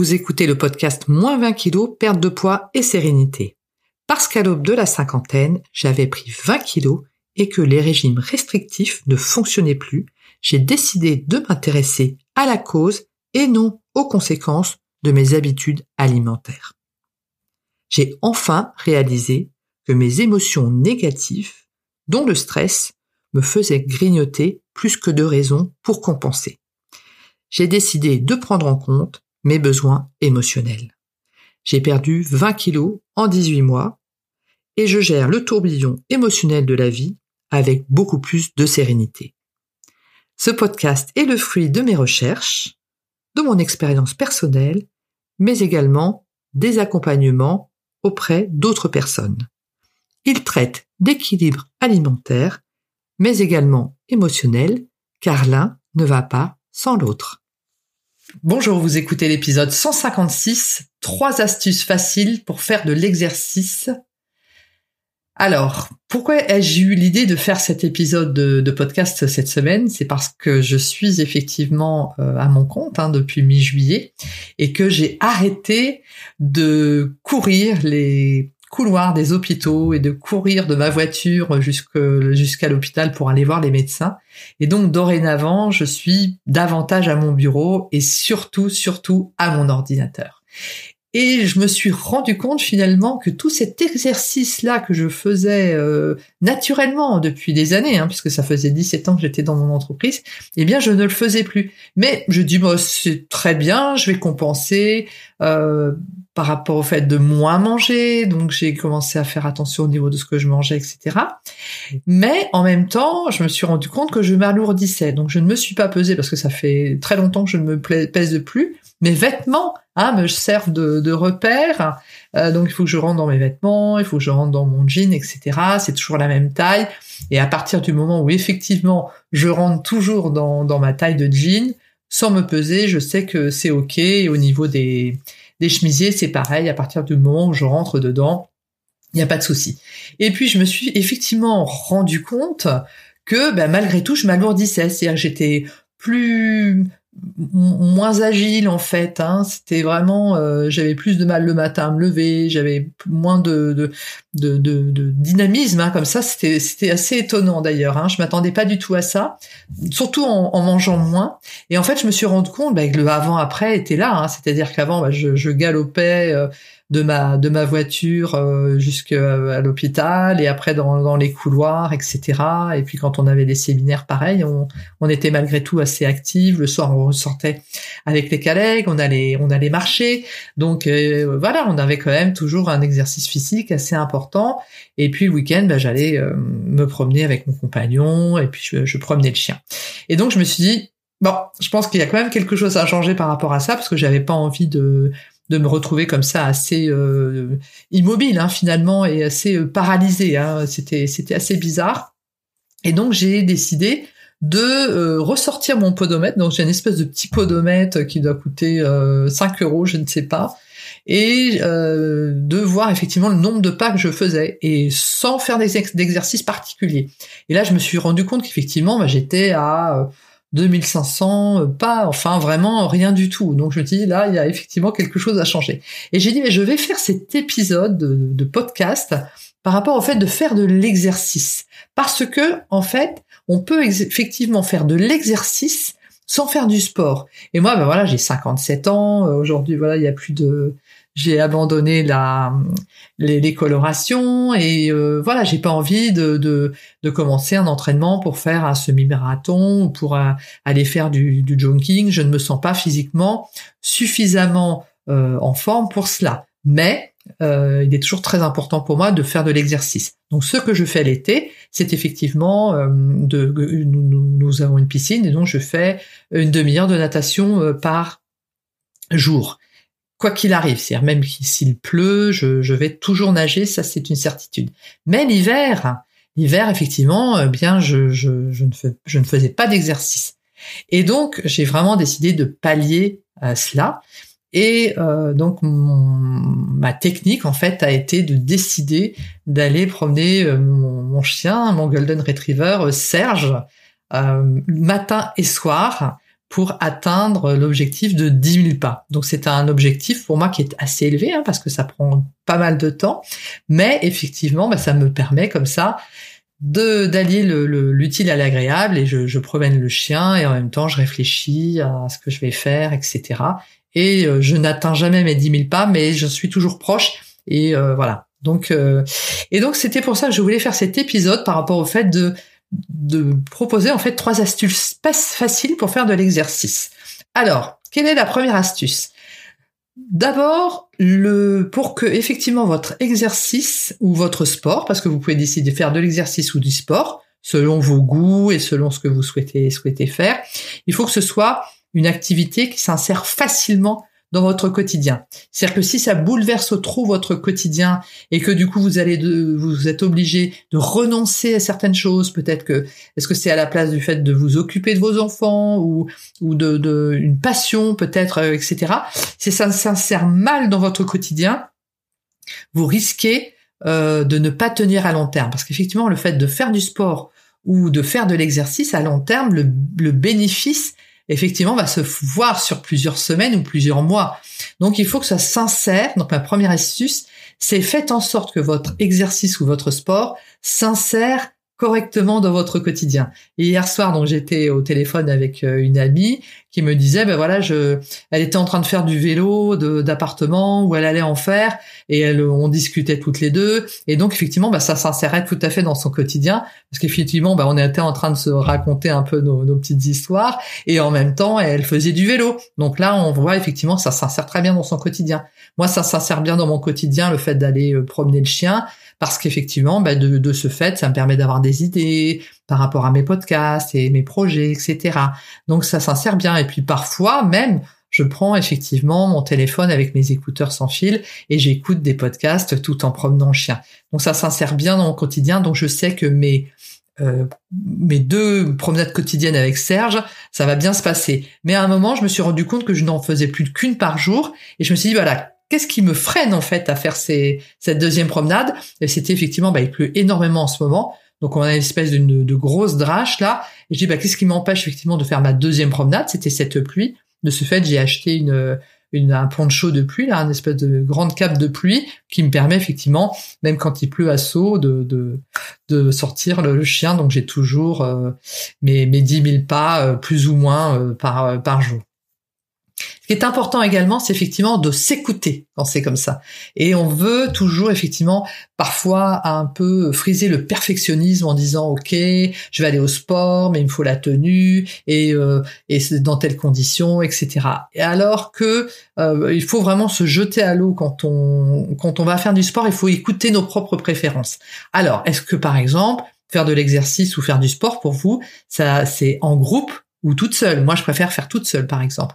Vous écoutez le podcast Moins 20 kilos, perte de poids et sérénité. Parce qu'à l'aube de la cinquantaine, j'avais pris 20 kilos et que les régimes restrictifs ne fonctionnaient plus, j'ai décidé de m'intéresser à la cause et non aux conséquences de mes habitudes alimentaires. J'ai enfin réalisé que mes émotions négatives, dont le stress, me faisaient grignoter plus que de raisons pour compenser. J'ai décidé de prendre en compte mes besoins émotionnels. J'ai perdu 20 kilos en 18 mois et je gère le tourbillon émotionnel de la vie avec beaucoup plus de sérénité. Ce podcast est le fruit de mes recherches, de mon expérience personnelle, mais également des accompagnements auprès d'autres personnes. Il traite d'équilibre alimentaire, mais également émotionnel, car l'un ne va pas sans l'autre. Bonjour, vous écoutez l'épisode 156, trois astuces faciles pour faire de l'exercice. Alors, pourquoi ai-je eu l'idée de faire cet épisode de, podcast cette semaine? C'est parce que je suis effectivement euh, à mon compte hein, depuis mi-juillet et que j'ai arrêté de courir les couloir des hôpitaux et de courir de ma voiture jusqu'à l'hôpital pour aller voir les médecins. Et donc dorénavant, je suis davantage à mon bureau et surtout, surtout à mon ordinateur. Et je me suis rendu compte finalement que tout cet exercice-là que je faisais euh, naturellement depuis des années, hein, puisque ça faisait 17 ans que j'étais dans mon entreprise, eh bien je ne le faisais plus. Mais je dis, moi c'est très bien, je vais compenser. Euh, par rapport au fait de moins manger, donc j'ai commencé à faire attention au niveau de ce que je mangeais, etc. Mais en même temps, je me suis rendu compte que je m'alourdissais, donc je ne me suis pas pesée parce que ça fait très longtemps que je ne me pèse plus. Mes vêtements hein, me servent de, de repère, euh, donc il faut que je rentre dans mes vêtements, il faut que je rentre dans mon jean, etc. C'est toujours la même taille, et à partir du moment où effectivement je rentre toujours dans, dans ma taille de jean, sans me peser, je sais que c'est ok. Et au niveau des des chemisiers, c'est pareil. À partir du moment où je rentre dedans, il n'y a pas de souci. Et puis je me suis effectivement rendu compte que ben, malgré tout, je m'alourdissais. C'est-à-dire j'étais plus moins agile en fait. Hein. C'était vraiment, euh, j'avais plus de mal le matin à me lever, j'avais moins de de, de, de, dynamisme hein, comme ça. C'était c'était assez étonnant d'ailleurs. Hein. Je m'attendais pas du tout à ça, surtout en, en, mangeant moins. Et en fait, je me suis rendu compte bah, que le avant après était là. Hein. C'est-à-dire qu'avant, bah, je, je galopais. Euh, de ma de ma voiture euh, jusqu'à l'hôpital et après dans, dans les couloirs etc et puis quand on avait des séminaires pareil on, on était malgré tout assez actifs le soir on ressortait avec les collègues on allait on allait marcher. Donc euh, voilà on avait quand même toujours un exercice physique assez important. Et puis le week-end bah, j'allais euh, me promener avec mon compagnon et puis je, je promenais le chien. Et donc je me suis dit Bon, je pense qu'il y a quand même quelque chose à changer par rapport à ça parce que j'avais pas envie de de me retrouver comme ça assez euh, immobile hein, finalement et assez euh, paralysé. Hein. C'était c'était assez bizarre. Et donc j'ai décidé de euh, ressortir mon podomètre. Donc j'ai une espèce de petit podomètre qui doit coûter 5 euros, je ne sais pas, et de voir effectivement le nombre de pas que je faisais et sans faire d'exercice particulier. Et là je me suis rendu compte qu'effectivement bah, j'étais à 2500, euh, pas, enfin vraiment rien du tout. Donc je dis là, il y a effectivement quelque chose à changer. Et j'ai dit, mais je vais faire cet épisode de, podcast par rapport au fait de faire de l'exercice. Parce que, en fait, on peut effectivement faire de l'exercice sans faire du sport. Et moi, ben voilà, j'ai 57 ans. Euh, aujourd'hui, voilà, il y a plus de, j'ai abandonné la les, colorations et euh, voilà j'ai pas envie de, de, de commencer un entraînement pour faire un semi-marathon ou pour euh, aller faire du, du jogging. Je ne me sens pas physiquement suffisamment euh, en forme pour cela. Mais il est toujours très important pour moi de faire de l'exercice. Donc ce que je fais l'été c'est effectivement de nous, nous avons une piscine et donc je fais une demi-heure de natation par jour quoi qu'il arrive. C'est-à-dire même s'il pleut, je, vais toujours nager, ça c'est une certitude. Mais l'hiver, l'hiver effectivement, eh bien je, je, ne je ne faisais pas d'exercice. Et donc j'ai vraiment décidé de pallier à cela. Et euh, donc ma technique en fait a été de décider d'aller promener euh, mon, chien, mon golden retriever euh, Serge, matin et soir pour atteindre l'objectif de 10 000 pas. Donc c'est un objectif pour moi qui est assez élevé hein, parce que ça prend pas mal de temps, mais effectivement bah, ça me permet comme ça de d'allier l'utile à l'agréable et je, je promène le chien et en même temps je réfléchis à ce que je vais faire, etc. Et euh, je n'atteins jamais mes 10 000 pas, mais je suis toujours proche et euh, voilà. Donc euh, et donc c'était pour ça que je voulais faire cet épisode par rapport au fait de de proposer en fait trois astuces faciles pour faire de l'exercice. Alors, quelle est la première astuce? D'abord, le pour que effectivement votre exercice ou votre sport, parce que vous pouvez décider de faire de l'exercice ou du sport selon vos goûts et selon ce que vous souhaitez souhaitez faire, il faut que ce soit une activité qui s'insère facilement dans votre quotidien. C'est-à-dire que si ça bouleverse trop votre quotidien et que du coup vous allez de, vous êtes obligé de renoncer à certaines choses, peut-être que est-ce que c'est à la place du fait de vous occuper de vos enfants ou ou de, de une passion peut-être euh, etc. Si ça s'insère mal dans votre quotidien, vous risquez euh, de ne pas tenir à long terme parce qu'effectivement le fait de faire du sport ou de faire de l'exercice à long terme, le, le bénéfice effectivement va se voir sur plusieurs semaines ou plusieurs mois. Donc il faut que ça s'insère. Donc ma première astuce, c'est faites en sorte que votre exercice ou votre sport s'insère correctement dans votre quotidien. Hier soir, donc j'étais au téléphone avec euh, une amie qui me disait, ben voilà, je, elle était en train de faire du vélo d'appartement où elle allait en faire et elle, on discutait toutes les deux. Et donc effectivement, ben, ça s'insérait tout à fait dans son quotidien parce qu'effectivement, ben, on était en train de se raconter un peu nos, nos, petites histoires et en même temps, elle faisait du vélo. Donc là, on voit effectivement, ça s'insère très bien dans son quotidien. Moi, ça s'insère bien dans mon quotidien, le fait d'aller euh, promener le chien parce qu'effectivement, bah, de, de, ce fait, ça me permet d'avoir des idées par rapport à mes podcasts et mes projets, etc. Donc ça s'insère bien. Et puis parfois même, je prends effectivement mon téléphone avec mes écouteurs sans fil et j'écoute des podcasts tout en promenant le chien. Donc ça s'insère bien dans mon quotidien. Donc je sais que mes euh, mes deux promenades quotidiennes avec Serge, ça va bien se passer. Mais à un moment, je me suis rendu compte que je n'en faisais plus qu'une par jour et je me suis dit voilà, qu'est-ce qui me freine en fait à faire cette deuxième promenade? Et c'était effectivement, bah, il pleut énormément en ce moment, donc on a une espèce de, de grosse drache là. Et je dis, bah, qu'est-ce qui m'empêche effectivement de faire ma deuxième promenade? C'était cette pluie. De ce fait, j'ai acheté une, une, un poncho de pluie, là, une espèce de grande cape de pluie qui me permet effectivement, même quand il pleut à saut, de, de, de sortir le, chien. Donc j'ai toujours euh, mes, mes 10 000 pas, euh, plus ou moins, euh, par, par jour. Qui est important également, c'est effectivement de s'écouter quand c'est comme ça. Et on veut toujours effectivement parfois un peu friser le perfectionnisme en disant ok, je vais aller au sport, mais il me faut la tenue et euh, et dans telles conditions, etc. Et alors que euh, il faut vraiment se jeter à l'eau quand on quand on va faire du sport, il faut écouter nos propres préférences. Alors est-ce que par exemple faire de l'exercice ou faire du sport pour vous, ça c'est en groupe ou toute seule. Moi, je préfère faire toute seule, par exemple.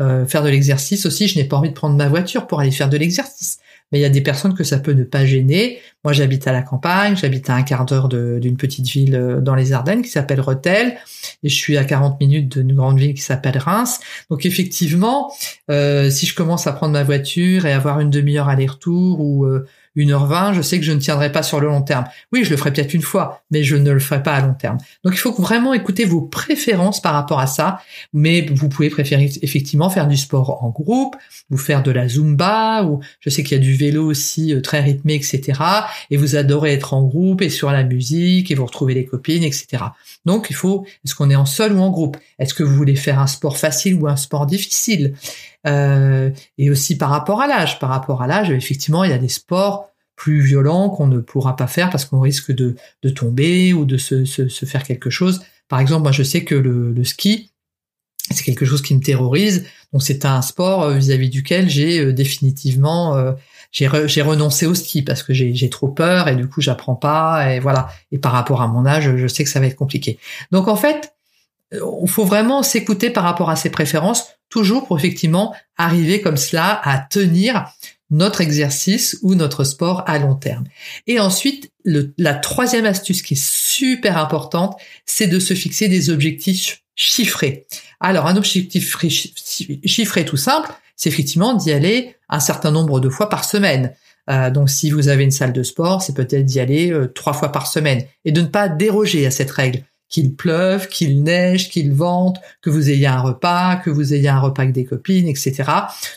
Euh, faire de l'exercice aussi, je n'ai pas envie de prendre ma voiture pour aller faire de l'exercice. Mais il y a des personnes que ça peut ne pas gêner. Moi, j'habite à la campagne, j'habite à un quart d'heure d'une petite ville euh, dans les Ardennes qui s'appelle Rethel, et je suis à 40 minutes d'une grande ville qui s'appelle Reims. Donc effectivement, euh, si je commence à prendre ma voiture et avoir une demi-heure aller-retour ou 1h20, je sais que je ne tiendrai pas sur le long terme. Oui, je le ferai peut-être une fois, mais je ne le ferai pas à long terme. Donc il faut vraiment écouter vos préférences par rapport à ça, mais vous pouvez préférer effectivement faire du sport en groupe, ou faire de la zumba, ou je sais qu'il y a du vélo aussi euh, très rythmé, etc. Et vous adorez être en groupe et sur la musique, et vous retrouvez les copines, etc. Donc il faut, est-ce qu'on est en seul ou en groupe? Est-ce que vous voulez faire un sport facile ou un sport difficile? Euh, Et aussi par rapport à l'âge. Par rapport à l'âge, effectivement, il y a des sports plus violents qu'on ne pourra pas faire parce qu'on risque de, de, tomber ou de se, se, se, faire quelque chose. Par exemple, moi je sais que le, le ski, c'est quelque chose qui me terrorise. Donc c'est un sport euh, vis-à-vis duquel j'ai euh, définitivement j'ai renoncé au ski parce que j'ai trop peur et du coup j'apprends pas et voilà. Et par rapport à mon âge, je sais que ça va être compliqué. Donc en fait, il faut vraiment s'écouter par rapport à ses préférences, toujours pour effectivement arriver comme cela à tenir notre exercice ou notre sport à long terme. Et ensuite, la troisième astuce qui est super importante, c'est de se fixer des objectifs chiffrés. Alors, un objectif chiffré tout simple, c'est effectivement d'y aller un certain nombre de fois par semaine. Euh, donc si vous avez une salle de sport, c'est peut-être d'y aller euh, trois fois par semaine et de ne pas déroger à cette règle qu'il pleuve, qu'il neige, qu'il vente, que vous ayez un repas, que vous ayez un repas avec des copines, etc.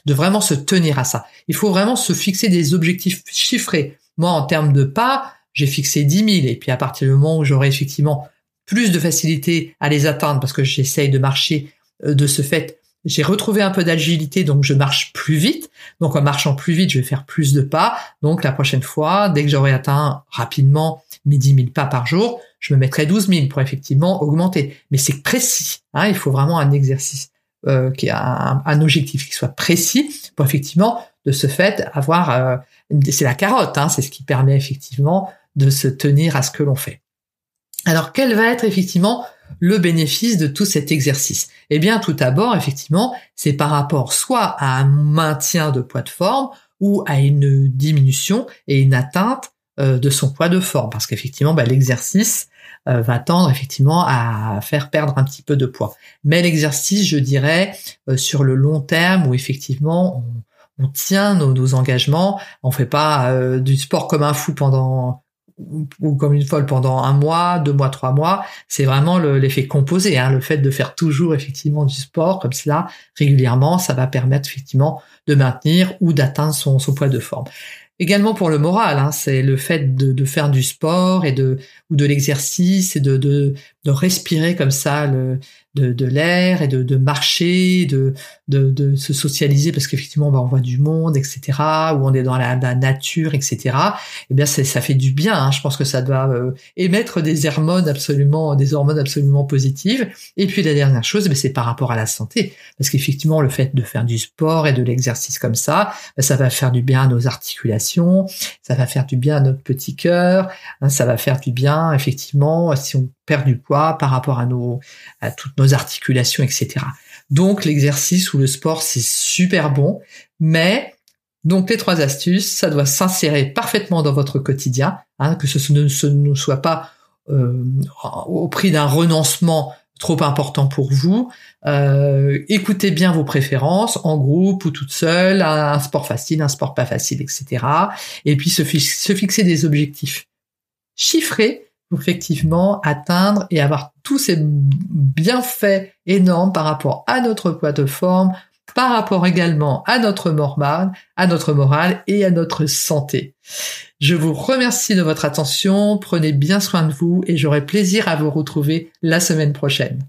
De vraiment se tenir à ça. Il faut vraiment se fixer des objectifs chiffrés. Moi, en termes de pas, j'ai fixé 10 000 et puis à partir du moment où j'aurai effectivement plus de facilité à les atteindre parce que j'essaye de marcher euh, de ce fait, j'ai retrouvé un peu d'agilité, donc je marche plus vite. Donc en marchant plus vite, je vais faire plus de pas. Donc la prochaine fois, dès que j'aurai atteint rapidement mes 10 000 pas par jour, je me mettrai 12 000 pour effectivement augmenter. Mais c'est précis. Hein, il faut vraiment un exercice euh, qui a un, objectif qui soit précis pour effectivement de ce fait avoir. Euh, c'est la carotte. Hein, c'est ce qui permet effectivement de se tenir à ce que l'on fait. Alors quel va être effectivement le bénéfice de tout cet exercice Eh bien, tout d'abord, effectivement, c'est par rapport soit à un maintien de poids de forme ou à une diminution et une atteinte euh, de son poids de forme, parce qu'effectivement, bah, l'exercice euh, va tendre effectivement à faire perdre un petit peu de poids. Mais l'exercice, je dirais, euh, sur le long terme, où effectivement on, tient nos, nos, engagements, on fait pas du sport comme un fou pendant ou, comme une folle pendant un mois, deux mois, trois mois, c'est vraiment l'effet composé. Hein, le fait de faire toujours effectivement du sport comme cela régulièrement, ça va permettre effectivement de maintenir ou d'atteindre son, son poids de forme. Également pour le moral, hein, c'est le fait de, de, faire du sport et de ou de l'exercice et de, de, de respirer comme ça le, de, de l'air et de, de marcher, de, de, de se socialiser parce qu'effectivement bah, on voit du monde, etc. Ou on est dans la, nature, etc. Eh bien ça fait du bien. Hein. Je pense que ça doit euh, émettre des hormones absolument, des hormones absolument positives. Et puis la dernière chose, ben, c'est par rapport à la santé, parce qu'effectivement le fait de faire du sport et de l'exercice comme ça, ben, ça va faire du bien à nos articulations, ça va faire du bien à notre petit cœur, hein, ça va faire du bien effectivement si on perd du poids par rapport à nos à toutes nos articulations, etc. Donc l'exercice ou le sport c'est super bon, mais donc les trois astuces, ça doit s'insérer parfaitement dans votre quotidien, hein, que ce ne, soit pas euh, au prix d'un renoncement trop important pour vous. Euh, écoutez bien vos préférences en groupe ou toute seule, un, sport facile, un sport pas facile, etc. Et puis se, se fixer des objectifs chiffrés pour effectivement atteindre et avoir tous ces bienfaits énormes par rapport à notre poids de forme, par rapport également à notre à notre morale et à notre santé. Je vous remercie de votre attention, prenez bien soin de vous et j'aurai plaisir à vous retrouver la semaine prochaine.